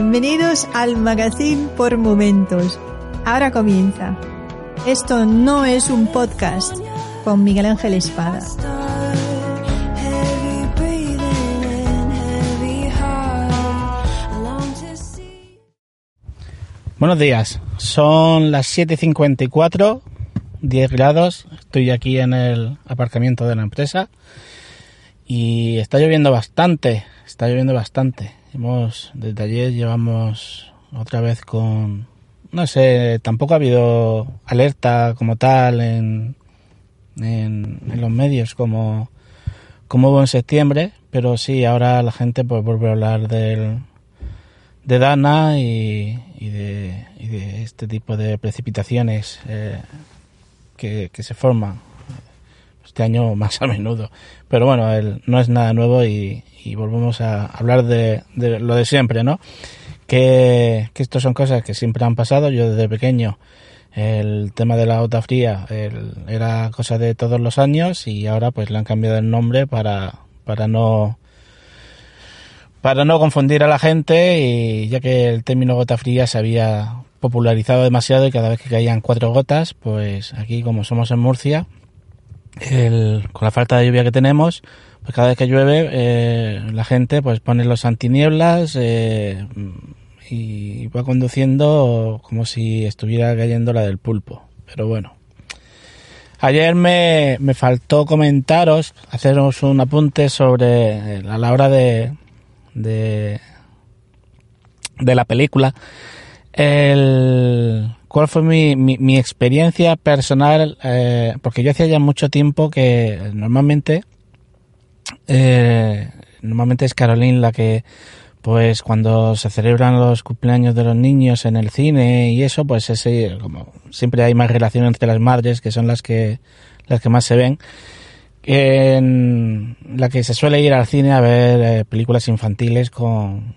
Bienvenidos al Magazine por Momentos. Ahora comienza. Esto no es un podcast con Miguel Ángel Espada. Buenos días, son las 7.54, 10 grados, estoy aquí en el aparcamiento de la empresa y está lloviendo bastante, está lloviendo bastante. Hemos, desde ayer llevamos otra vez con, no sé, tampoco ha habido alerta como tal en, en, los medios como, como hubo en septiembre, pero sí, ahora la gente pues vuelve a hablar del, de Dana y, de, este tipo de precipitaciones eh, que, se forman este año más a menudo. Pero bueno, no es nada nuevo y, volvemos a hablar de, lo de siempre, ¿no? Que, que esto son cosas que siempre han pasado. Yo desde pequeño el tema de la gota fría era cosa de todos los años y ahora pues le han cambiado el nombre para, para no para no confundir a la gente y ya que el término gota fría se había popularizado demasiado y cada vez que caían cuatro gotas, pues aquí como somos en Murcia, con la falta de lluvia que tenemos, pues cada vez que llueve eh, la gente pues pone los antinieblas eh, y va conduciendo como si estuviera cayendo la del pulpo. Pero bueno. Ayer me, me faltó comentaros, haceros un apunte sobre a la hora de, de, de la película, el, cuál fue mi, mi, experiencia personal, eh, porque yo hacía ya mucho tiempo que normalmente, eh, normalmente es Caroline la que, pues cuando se celebran los cumpleaños de los niños en el cine y eso, pues ese, como siempre hay más relación entre las madres, que son las que, las que más se ven en la que se suele ir al cine a ver eh, películas infantiles con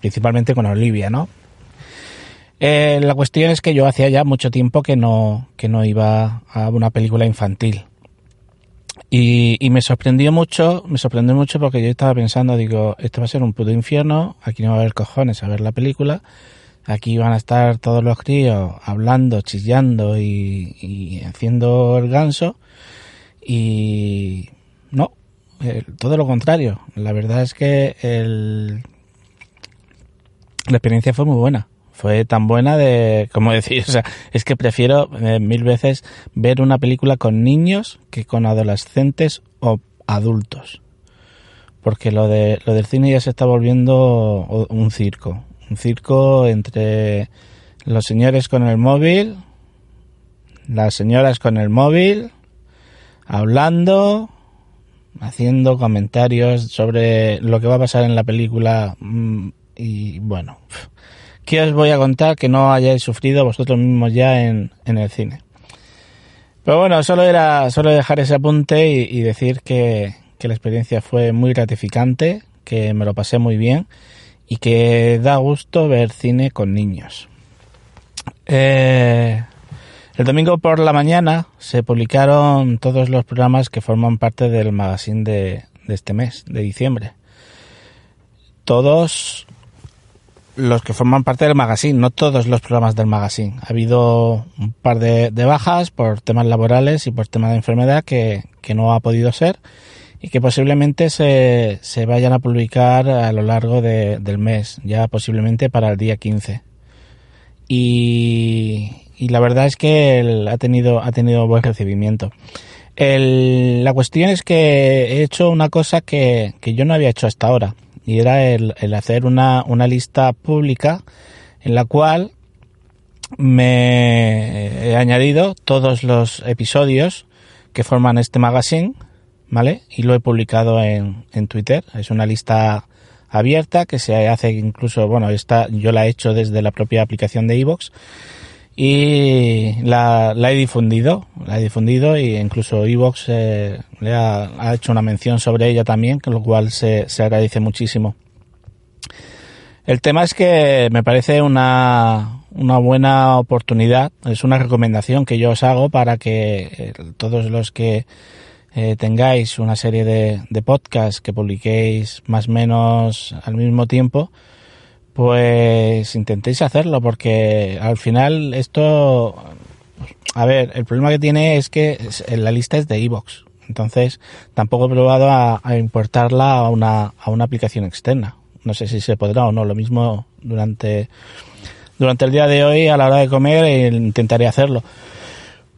principalmente con Olivia, ¿no? Eh, la cuestión es que yo hacía ya mucho tiempo que no que no iba a una película infantil y, y, me sorprendió mucho, me sorprendió mucho porque yo estaba pensando, digo, esto va a ser un puto infierno, aquí no va a haber cojones a ver la película, aquí van a estar todos los críos hablando, chillando y, haciendo el ganso y no, todo lo contrario. La verdad es que el, la experiencia fue muy buena. Fue tan buena de, como decir, o sea, es que prefiero eh, mil veces ver una película con niños que con adolescentes o adultos. Porque lo, de, lo del cine ya se está volviendo un circo. Un circo entre los señores con el móvil, las señoras con el móvil, hablando, haciendo comentarios sobre lo que va a pasar en la película mm, y bueno, ¿qué os voy a contar que no hayáis sufrido vosotros mismos ya en, el cine? Pero bueno, solo era solo dejar ese apunte y, decir que, que la experiencia fue muy gratificante, que me lo pasé muy bien y que da gusto ver cine con niños. Eh, el domingo por la mañana se publicaron todos los programas que forman parte del magazine de, este mes, de diciembre. Todos los que forman parte del magazine, no todos los programas del magazine. Ha habido un par de, bajas por temas laborales y por temas de enfermedad que, no ha podido ser y que posiblemente se, se vayan a publicar a lo largo del mes, ya posiblemente para el día 15. Y, la verdad es que ha tenido ha tenido buen recibimiento. la cuestión es que he hecho una cosa que, yo no había hecho hasta ahora y era el, hacer una, lista pública en la cual me he añadido todos los episodios que forman este magazine, ¿vale? Y lo he publicado en, en Twitter. Es una lista abierta que se hace incluso, bueno, esta yo la he hecho desde la propia aplicación de iVoox y la, he difundido, la he difundido y incluso Evox eh, le ha, hecho una mención sobre ella también, con lo cual se, se agradece muchísimo. El tema es que me parece una, una buena oportunidad, es una recomendación que yo os hago para que eh, todos los que eh, tengáis una serie de, de podcasts que publiquéis más o menos al mismo tiempo, pues intentéis hacerlo porque al final esto a ver el problema que tiene es que la lista es de iVoox. Entonces tampoco he probado a, importarla a una, a una aplicación externa. No sé si se podrá o no. Lo mismo durante durante el día de hoy a la hora de comer eh, intentaré hacerlo.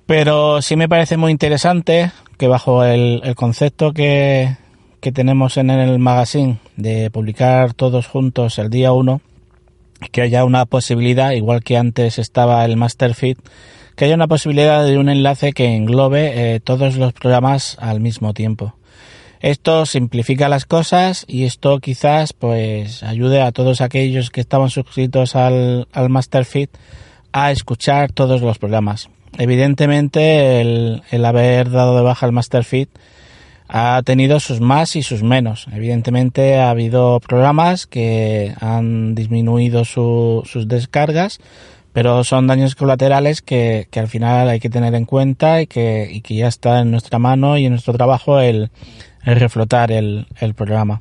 Pero sí me parece muy interesante que bajo el, el concepto que, que tenemos en el magazine de publicar todos juntos el día 1, que haya una posibilidad, igual que antes estaba el Masterfit, que haya una posibilidad de un enlace que englobe eh, todos los programas al mismo tiempo. Esto simplifica las cosas y esto quizás pues ayude a todos aquellos que estaban suscritos al, al Masterfit a escuchar todos los programas. Evidentemente el, el haber dado de baja el Masterfit ha tenido sus más y sus menos. Evidentemente ha habido programas que han disminuido sus descargas, pero son daños colaterales que, al final hay que tener en cuenta y que, ya está en nuestra mano y en nuestro trabajo el, reflotar el, programa.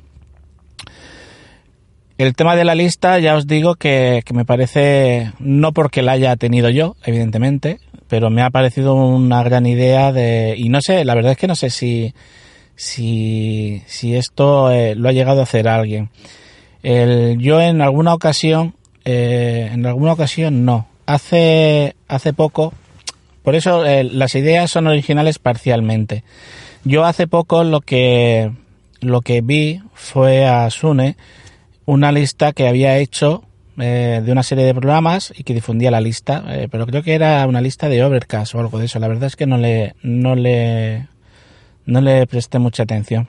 El tema de la lista ya os digo que, que me parece, no porque la haya tenido yo, evidentemente, pero me ha parecido una gran idea de, y no sé, la verdad es que no sé si, si, si esto eh, lo ha llegado a hacer alguien. Yo en alguna ocasión, eh, en alguna ocasión no. Hace, hace poco, por eso eh, las ideas son originales parcialmente. Yo hace poco lo que, lo que vi fue a Sune una lista que había hecho de una serie de programas y que difundía la lista, pero creo que era una lista de Overcast o algo de eso. La verdad es que no le, no le, no le presté mucha atención.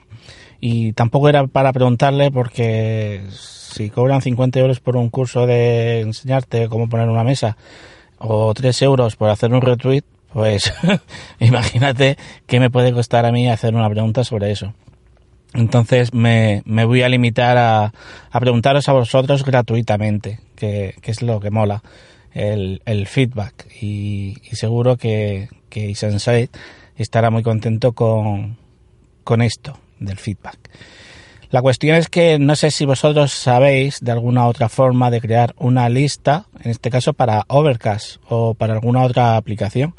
Y tampoco era para preguntarle porque si cobran 50 euros por un curso de enseñarte cómo poner una mesa o 3 euros por hacer un retweet, pues imagínate qué me puede costar a mí hacer una pregunta sobre eso. Entonces me, me voy a limitar a, a, preguntaros a vosotros gratuitamente, que, es lo que mola, el, el feedback. Y, seguro que, que estará muy contento con, con esto del feedback. La cuestión es que no sé si vosotros sabéis de alguna otra forma de crear una lista, en este caso para Overcast o para alguna otra aplicación.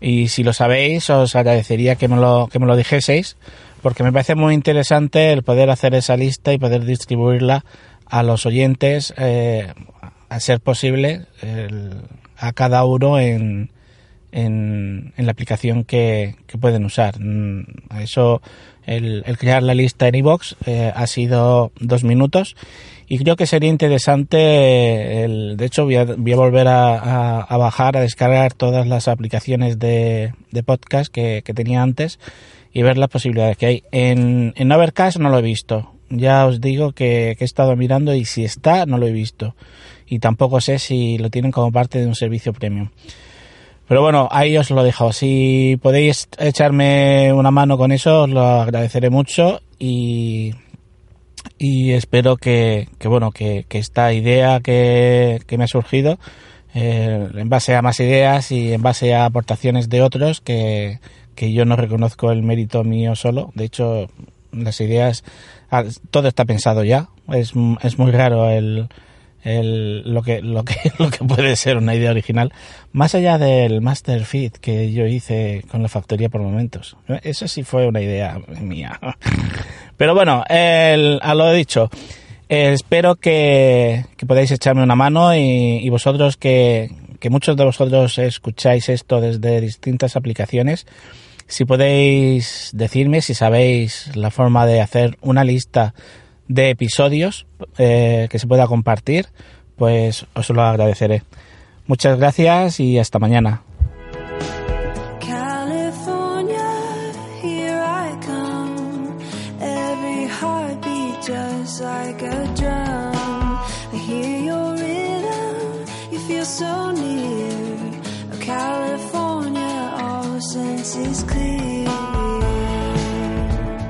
Y si lo sabéis, os agradecería que me lo, que me lo dijeseis, porque me parece muy interesante el poder hacer esa lista y poder distribuirla a los oyentes, eh, a ser posible, a cada uno en, en, la aplicación que, pueden usar. Mm, eso, el, crear la lista en iBox eh, ha sido dos minutos y creo que sería interesante, el, de hecho voy a, volver a, bajar, a descargar todas las aplicaciones de, podcast que, tenía antes y ver las posibilidades que hay. En, en Overcast no lo he visto, ya os digo que, que he estado mirando y si está no lo he visto y tampoco sé si lo tienen como parte de un servicio premium. Pero bueno, ahí os lo dejo. Si podéis echarme una mano con eso, os lo agradeceré mucho y, espero que, bueno, que, esta idea que, me ha surgido, eh, en base a más ideas y en base a aportaciones de otros, que, que yo no reconozco el mérito mío solo. De hecho, las ideas, ah, todo está pensado ya. Es, es muy raro el el, lo, que, lo, que, lo que puede ser una idea original, más allá del Master Fit que yo hice con la factoría por momentos. Eso sí fue una idea mía. Pero bueno, el, a lo dicho, espero que, que, podáis echarme una mano y, y vosotros que, que muchos de vosotros escucháis esto desde distintas aplicaciones, si podéis decirme si sabéis la forma de hacer una lista de episodios eh, que se pueda compartir, pues os lo agradeceré. Muchas gracias y hasta mañana.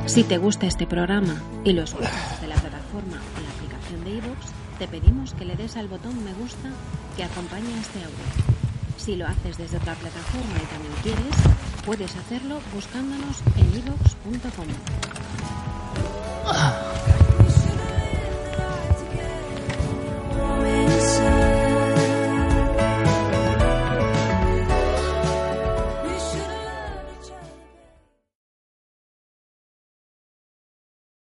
Si te gusta este programa y lo escuchas te pedimos que le des al botón me gusta que acompaña este audio. Si lo haces desde otra plataforma y también quieres, puedes hacerlo buscándonos en iVoox.com.